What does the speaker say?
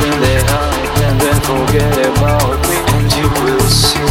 in their heart and then forget about me. And you will see